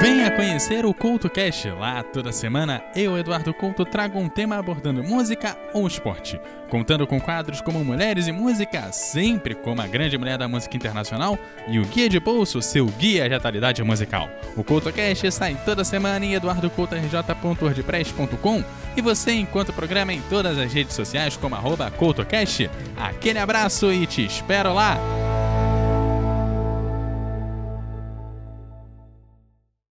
Venha conhecer o CoutoCast. Lá, toda semana, eu, Eduardo Couto, trago um tema abordando música ou esporte. Contando com quadros como Mulheres e Música, sempre como a grande mulher da música internacional, e o Guia de Bolso, seu guia de atualidade musical. O CoutoCast sai toda semana em eduardocoutorj.wordpress.com e você encontra o programa em todas as redes sociais como arroba CoutoCast. Aquele abraço e te espero lá!